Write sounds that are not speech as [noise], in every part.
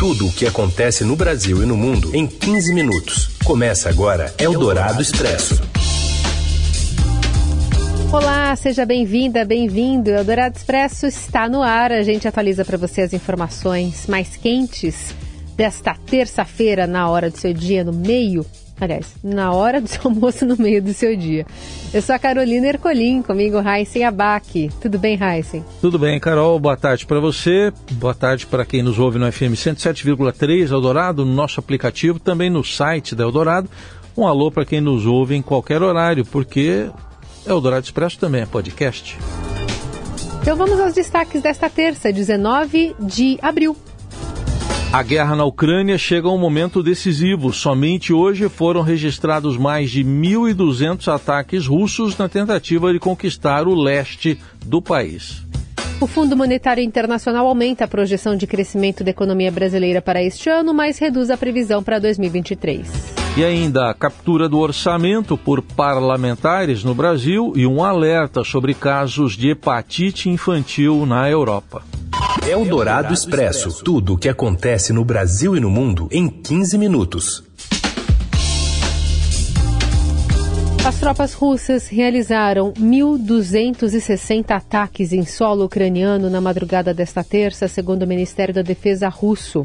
Tudo o que acontece no Brasil e no mundo em 15 minutos. Começa agora Eldorado Expresso. Olá, seja bem-vinda, bem-vindo. Eldorado Expresso está no ar. A gente atualiza para você as informações mais quentes desta terça-feira, na hora do seu dia, no meio Aliás, na hora do [laughs] seu almoço, no meio do seu dia. Eu sou a Carolina Ercolim, comigo Heisen Abac. Tudo bem, Heisen? Tudo bem, Carol. Boa tarde para você. Boa tarde para quem nos ouve no FM 107,3 Eldorado, no nosso aplicativo, também no site da Eldorado. Um alô para quem nos ouve em qualquer horário, porque Eldorado Expresso também é podcast. Então vamos aos destaques desta terça, 19 de abril. A guerra na Ucrânia chega a um momento decisivo. Somente hoje foram registrados mais de 1.200 ataques russos na tentativa de conquistar o leste do país. O Fundo Monetário Internacional aumenta a projeção de crescimento da economia brasileira para este ano, mas reduz a previsão para 2023. E ainda a captura do orçamento por parlamentares no Brasil e um alerta sobre casos de hepatite infantil na Europa. Eldorado Expresso. Tudo o que acontece no Brasil e no mundo em 15 minutos. As tropas russas realizaram 1.260 ataques em solo ucraniano na madrugada desta terça, segundo o Ministério da Defesa russo.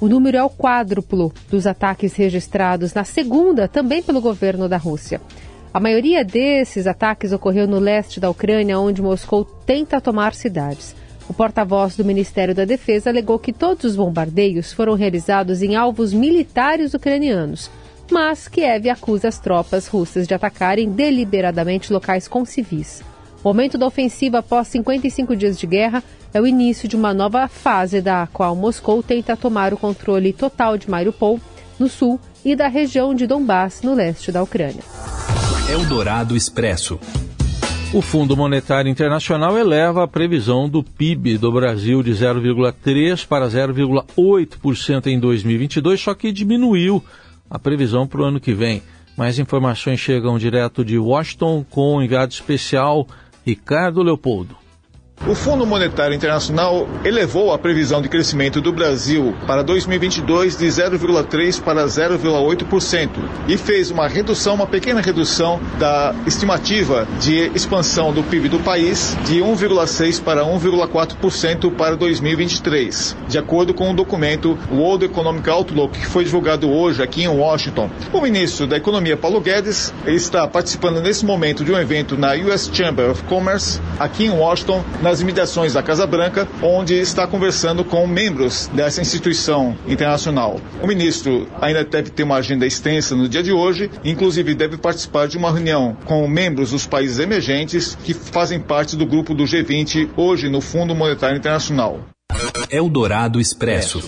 O número é o quádruplo dos ataques registrados na segunda, também pelo governo da Rússia. A maioria desses ataques ocorreu no leste da Ucrânia, onde Moscou tenta tomar cidades. O porta-voz do Ministério da Defesa alegou que todos os bombardeios foram realizados em alvos militares ucranianos, mas Kiev acusa as tropas russas de atacarem deliberadamente locais com civis. O aumento da ofensiva após 55 dias de guerra é o início de uma nova fase da qual Moscou tenta tomar o controle total de Mariupol, no sul, e da região de Donbass, no leste da Ucrânia. Eldorado Expresso. O Fundo Monetário Internacional eleva a previsão do PIB do Brasil de 0,3% para 0,8% em 2022, só que diminuiu a previsão para o ano que vem. Mais informações chegam direto de Washington com o enviado especial Ricardo Leopoldo. O Fundo Monetário Internacional elevou a previsão de crescimento do Brasil para 2022 de 0,3 para 0,8% e fez uma redução, uma pequena redução da estimativa de expansão do PIB do país de 1,6 para 1,4% para 2023, de acordo com o documento World Economic Outlook que foi divulgado hoje aqui em Washington. O ministro da Economia Paulo Guedes está participando nesse momento de um evento na US Chamber of Commerce aqui em Washington nas imediações da Casa Branca, onde está conversando com membros dessa instituição internacional. O ministro ainda deve ter uma agenda extensa no dia de hoje, inclusive deve participar de uma reunião com membros dos países emergentes que fazem parte do grupo do G20 hoje no Fundo Monetário Internacional. Eldorado Expresso.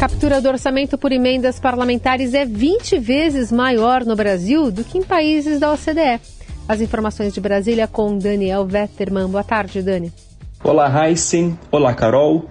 Captura do orçamento por emendas parlamentares é 20 vezes maior no Brasil do que em países da OCDE. As informações de Brasília com Daniel Vetterman. Boa tarde, Dani. Olá, Heisen. Olá, Carol.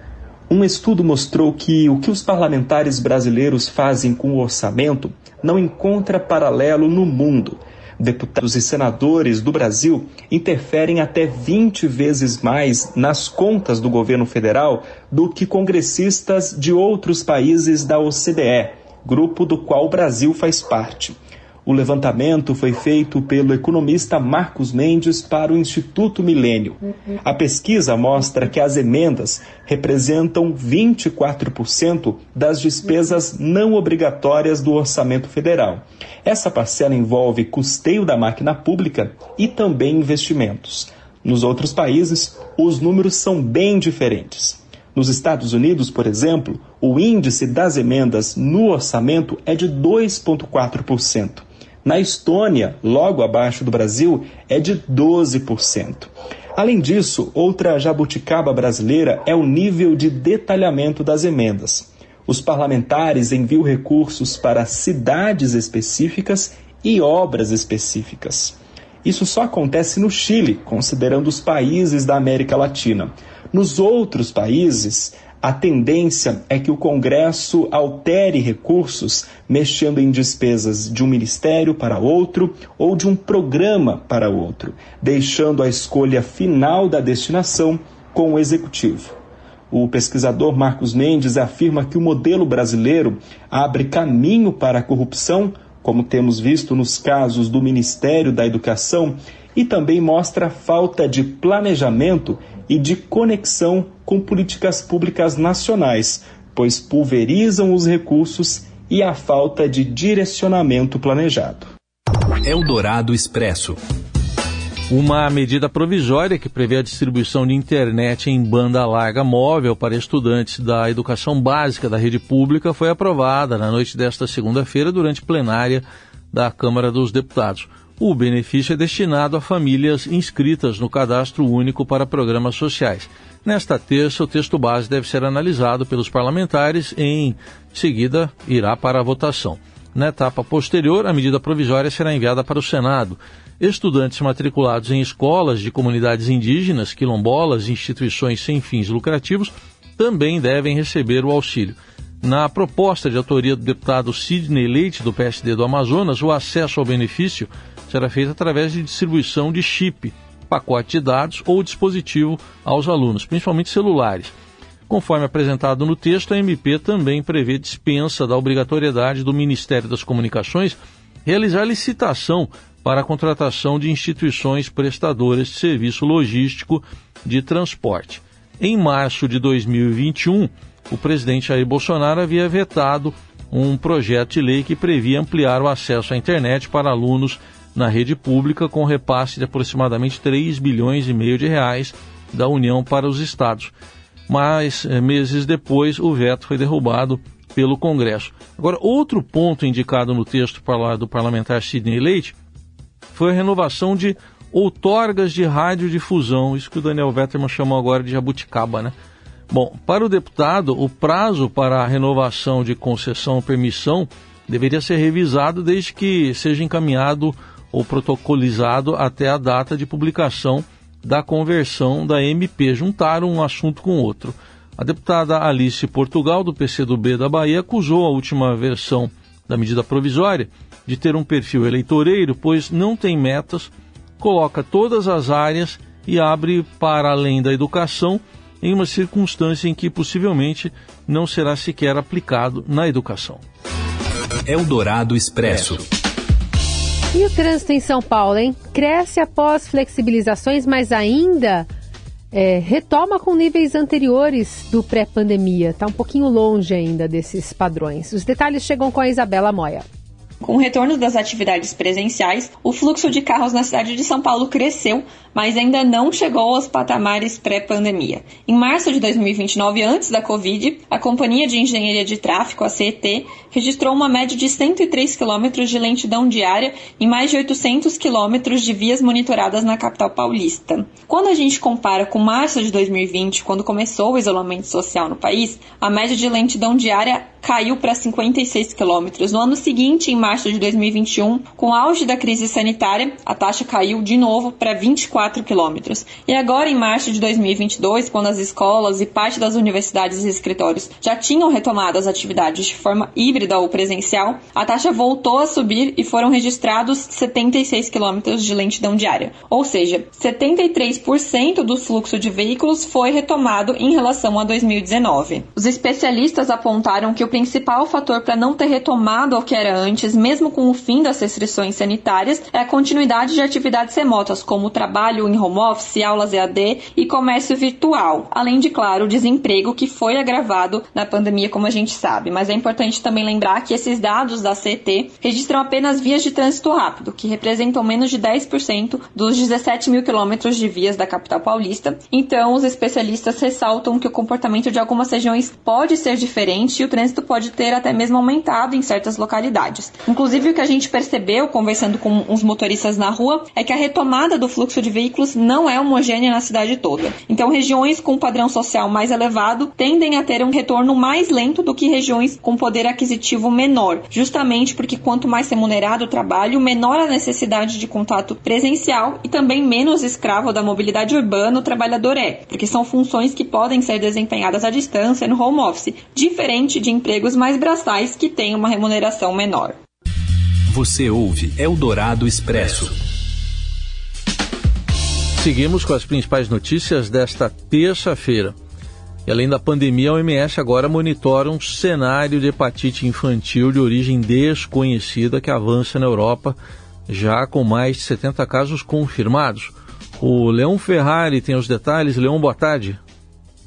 Um estudo mostrou que o que os parlamentares brasileiros fazem com o orçamento não encontra paralelo no mundo. Deputados e senadores do Brasil interferem até 20 vezes mais nas contas do governo federal do que congressistas de outros países da OCDE, grupo do qual o Brasil faz parte. O levantamento foi feito pelo economista Marcos Mendes para o Instituto Milênio. A pesquisa mostra que as emendas representam 24% das despesas não obrigatórias do orçamento federal. Essa parcela envolve custeio da máquina pública e também investimentos. Nos outros países, os números são bem diferentes. Nos Estados Unidos, por exemplo, o índice das emendas no orçamento é de 2,4%. Na Estônia, logo abaixo do Brasil, é de 12%. Além disso, outra jabuticaba brasileira é o nível de detalhamento das emendas. Os parlamentares enviam recursos para cidades específicas e obras específicas. Isso só acontece no Chile, considerando os países da América Latina. Nos outros países, a tendência é que o Congresso altere recursos, mexendo em despesas de um ministério para outro ou de um programa para outro, deixando a escolha final da destinação com o Executivo. O pesquisador Marcos Mendes afirma que o modelo brasileiro abre caminho para a corrupção, como temos visto nos casos do Ministério da Educação, e também mostra falta de planejamento e de conexão com políticas públicas nacionais, pois pulverizam os recursos e a falta de direcionamento planejado. Eldorado Expresso. Uma medida provisória que prevê a distribuição de internet em banda larga móvel para estudantes da educação básica da rede pública foi aprovada na noite desta segunda-feira durante plenária da Câmara dos Deputados. O benefício é destinado a famílias inscritas no Cadastro Único para Programas Sociais. Nesta terça, o texto base deve ser analisado pelos parlamentares e, em seguida, irá para a votação. Na etapa posterior, a medida provisória será enviada para o Senado estudantes matriculados em escolas de comunidades indígenas, quilombolas e instituições sem fins lucrativos também devem receber o auxílio. Na proposta de autoria do deputado Sidney Leite, do PSD do Amazonas, o acesso ao benefício será feito através de distribuição de chip, pacote de dados ou dispositivo aos alunos, principalmente celulares. Conforme apresentado no texto, a MP também prevê dispensa da obrigatoriedade do Ministério das Comunicações realizar licitação para a contratação de instituições prestadoras de serviço logístico de transporte. Em março de 2021, o presidente Jair Bolsonaro havia vetado um projeto de lei que previa ampliar o acesso à internet para alunos na rede pública com repasse de aproximadamente 3 bilhões e meio de reais da União para os estados. Mas eh, meses depois o veto foi derrubado pelo Congresso. Agora, outro ponto indicado no texto do parlamentar Sidney Leite foi a renovação de outorgas de radiodifusão, isso que o Daniel Vetterman chamou agora de jabuticaba, né? Bom, para o deputado, o prazo para a renovação de concessão ou permissão deveria ser revisado desde que seja encaminhado ou protocolizado até a data de publicação da conversão da MP. Juntaram um assunto com outro. A deputada Alice Portugal, do PCdoB da Bahia, acusou a última versão da medida provisória de ter um perfil eleitoreiro, pois não tem metas, coloca todas as áreas e abre para além da educação em uma circunstância em que possivelmente não será sequer aplicado na educação. Eldorado Expresso. E o trânsito em São Paulo, hein? Cresce após flexibilizações, mas ainda é, retoma com níveis anteriores do pré-pandemia. Está um pouquinho longe ainda desses padrões. Os detalhes chegam com a Isabela Moia. Com o retorno das atividades presenciais, o fluxo de carros na cidade de São Paulo cresceu, mas ainda não chegou aos patamares pré-pandemia. Em março de 2029, antes da Covid, a Companhia de Engenharia de Tráfego, a CET, registrou uma média de 103 km de lentidão diária em mais de 800 km de vias monitoradas na capital paulista. Quando a gente compara com março de 2020, quando começou o isolamento social no país, a média de lentidão diária caiu para 56 quilômetros. No ano seguinte, em março de 2021, com o auge da crise sanitária, a taxa caiu de novo para 24 quilômetros. E agora, em março de 2022, quando as escolas e parte das universidades e escritórios já tinham retomado as atividades de forma híbrida ou presencial, a taxa voltou a subir e foram registrados 76 quilômetros de lentidão diária. Ou seja, 73% do fluxo de veículos foi retomado em relação a 2019. Os especialistas apontaram que o principal fator para não ter retomado ao que era antes, mesmo com o fim das restrições sanitárias, é a continuidade de atividades remotas, como trabalho em home office, aulas EAD e comércio virtual, além de, claro, o desemprego que foi agravado na pandemia, como a gente sabe. Mas é importante também lembrar que esses dados da CT registram apenas vias de trânsito rápido, que representam menos de 10% dos 17 mil quilômetros de vias da capital paulista. Então, os especialistas ressaltam que o comportamento de algumas regiões pode ser diferente e o trânsito pode ter até mesmo aumentado em certas localidades. Inclusive, o que a gente percebeu conversando com uns motoristas na rua é que a retomada do fluxo de veículos não é homogênea na cidade toda. Então, regiões com padrão social mais elevado tendem a ter um retorno mais lento do que regiões com poder aquisitivo menor, justamente porque quanto mais remunerado o trabalho, menor a necessidade de contato presencial e também menos escravo da mobilidade urbana o trabalhador é, porque são funções que podem ser desempenhadas à distância no home office, diferente de empregos mais braçais que têm uma remuneração menor. Você ouve Eldorado Expresso. Seguimos com as principais notícias desta terça-feira. E além da pandemia, a OMS agora monitora um cenário de hepatite infantil de origem desconhecida que avança na Europa, já com mais de 70 casos confirmados. O Leão Ferrari tem os detalhes. Leão, boa tarde.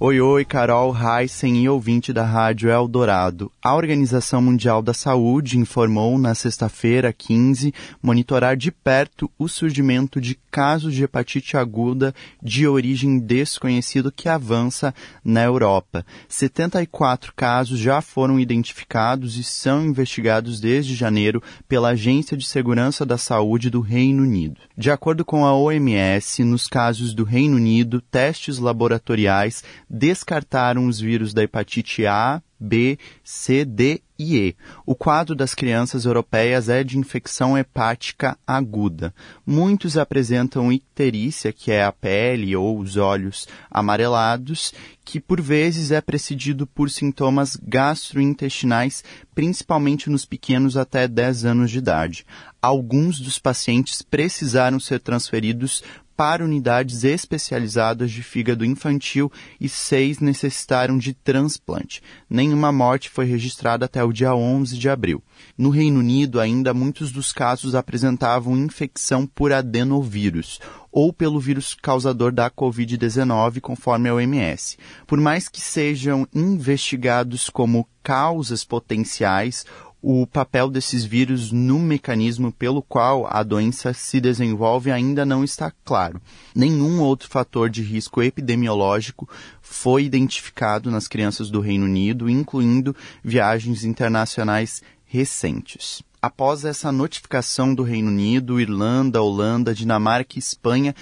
Oi, oi, Carol Heisen e ouvinte da Rádio Eldorado. A Organização Mundial da Saúde informou na sexta-feira, 15, monitorar de perto o surgimento de casos de hepatite aguda de origem desconhecida que avança na Europa. 74 casos já foram identificados e são investigados desde janeiro pela Agência de Segurança da Saúde do Reino Unido. De acordo com a OMS, nos casos do Reino Unido, testes laboratoriais descartaram os vírus da hepatite A, B, C, D e E. O quadro das crianças europeias é de infecção hepática aguda. Muitos apresentam icterícia, que é a pele ou os olhos amarelados, que por vezes é precedido por sintomas gastrointestinais, principalmente nos pequenos até 10 anos de idade. Alguns dos pacientes precisaram ser transferidos para unidades especializadas de fígado infantil e seis necessitaram de transplante. Nenhuma morte foi registrada até o dia 11 de abril. No Reino Unido, ainda muitos dos casos apresentavam infecção por adenovírus ou pelo vírus causador da Covid-19, conforme a OMS. Por mais que sejam investigados como causas potenciais, o papel desses vírus no mecanismo pelo qual a doença se desenvolve ainda não está claro. Nenhum outro fator de risco epidemiológico foi identificado nas crianças do Reino Unido, incluindo viagens internacionais recentes. Após essa notificação do Reino Unido, Irlanda, Holanda, Dinamarca e Espanha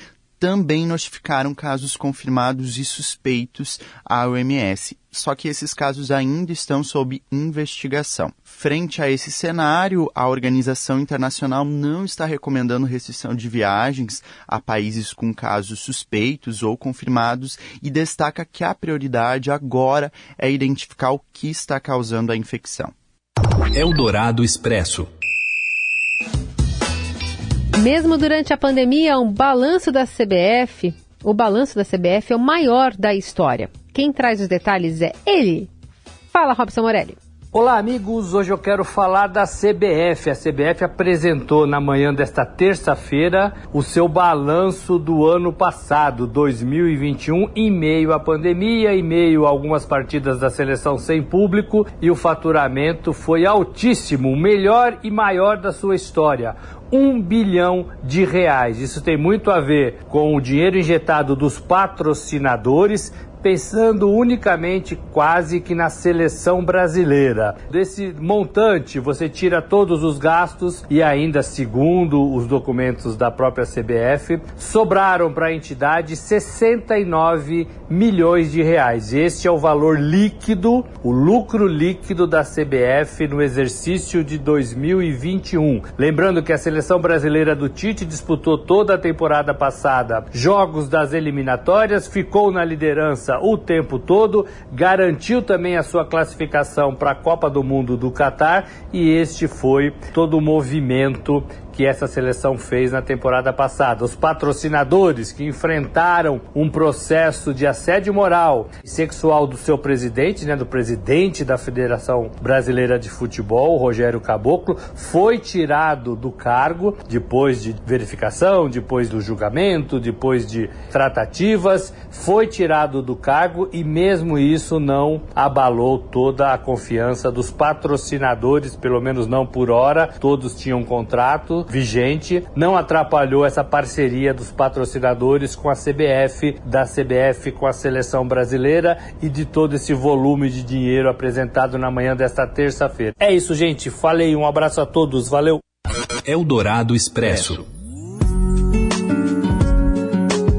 também notificaram casos confirmados e suspeitos à OMS. Só que esses casos ainda estão sob investigação. Frente a esse cenário, a organização internacional não está recomendando restrição de viagens a países com casos suspeitos ou confirmados e destaca que a prioridade agora é identificar o que está causando a infecção. Eldorado Expresso. Mesmo durante a pandemia, um balanço da CBF, o balanço da CBF é o maior da história. Quem traz os detalhes é ele. Fala, Robson Morelli. Olá, amigos. Hoje eu quero falar da CBF. A CBF apresentou na manhã desta terça-feira o seu balanço do ano passado, 2021, em meio à pandemia, em meio a algumas partidas da seleção sem público, e o faturamento foi altíssimo, o melhor e maior da sua história um bilhão de reais. Isso tem muito a ver com o dinheiro injetado dos patrocinadores, pensando unicamente quase que na seleção brasileira. Desse montante, você tira todos os gastos e ainda, segundo os documentos da própria CBF, sobraram para a entidade 69 milhões de reais. Este é o valor líquido, o lucro líquido da CBF no exercício de 2021. Lembrando que a seleção brasileira do Tite disputou toda a temporada passada jogos das eliminatórias, ficou na liderança o tempo todo, garantiu também a sua classificação para a Copa do Mundo do Catar e este foi todo o movimento que essa seleção fez na temporada passada. Os patrocinadores que enfrentaram um processo de assédio moral e sexual do seu presidente, né, do presidente da Federação Brasileira de Futebol, Rogério Caboclo, foi tirado do cargo depois de verificação, depois do julgamento, depois de tratativas, foi tirado do cargo e mesmo isso não abalou toda a confiança dos patrocinadores, pelo menos não por hora, todos tinham contrato vigente, não atrapalhou essa parceria dos patrocinadores com a CBF, da CBF com a seleção brasileira e de todo esse volume de dinheiro apresentado na manhã desta terça-feira. É isso, gente. Falei, um abraço a todos, valeu. Eldorado Expresso.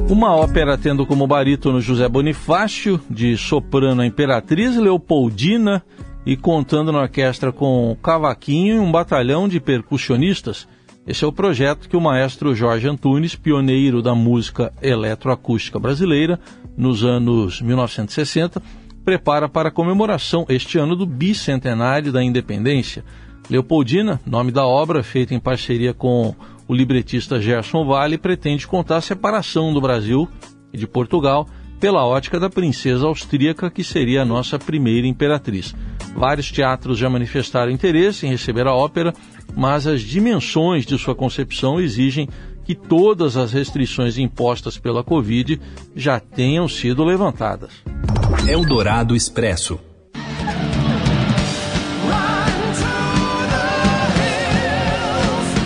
Uma ópera tendo como barítono José Bonifácio, de soprano a Imperatriz Leopoldina, e contando na orquestra com cavaquinho e um batalhão de percussionistas. Esse é o projeto que o maestro Jorge Antunes, pioneiro da música eletroacústica brasileira nos anos 1960, prepara para a comemoração este ano do bicentenário da independência. Leopoldina, nome da obra, feita em parceria com o libretista Gerson Vale, pretende contar a separação do Brasil e de Portugal pela ótica da princesa austríaca, que seria a nossa primeira imperatriz. Vários teatros já manifestaram interesse em receber a ópera, mas as dimensões de sua concepção exigem que todas as restrições impostas pela Covid já tenham sido levantadas. Eldorado Expresso.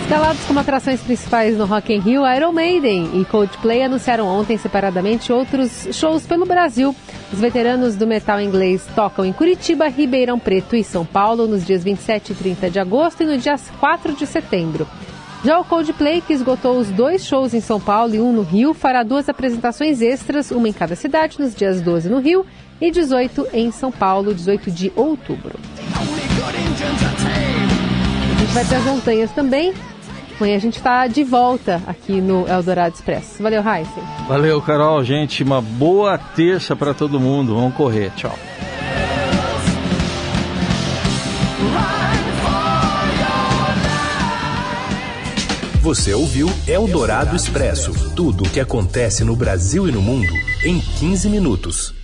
Escalados como atrações principais no Rock in Rio, Iron Maiden e Coldplay anunciaram ontem separadamente outros shows pelo Brasil. Os veteranos do metal inglês tocam em Curitiba, Ribeirão Preto e São Paulo nos dias 27 e 30 de agosto e no dia 4 de setembro. Já o Coldplay, que esgotou os dois shows em São Paulo e um no Rio, fará duas apresentações extras, uma em cada cidade, nos dias 12 no Rio e 18 em São Paulo, 18 de outubro. A gente vai ter as montanhas também. Amanhã a gente está de volta aqui no Eldorado Expresso. Valeu, Heisen. Valeu, Carol. Gente, uma boa terça para todo mundo. Vamos correr. Tchau. Você ouviu Eldorado Expresso tudo o que acontece no Brasil e no mundo em 15 minutos.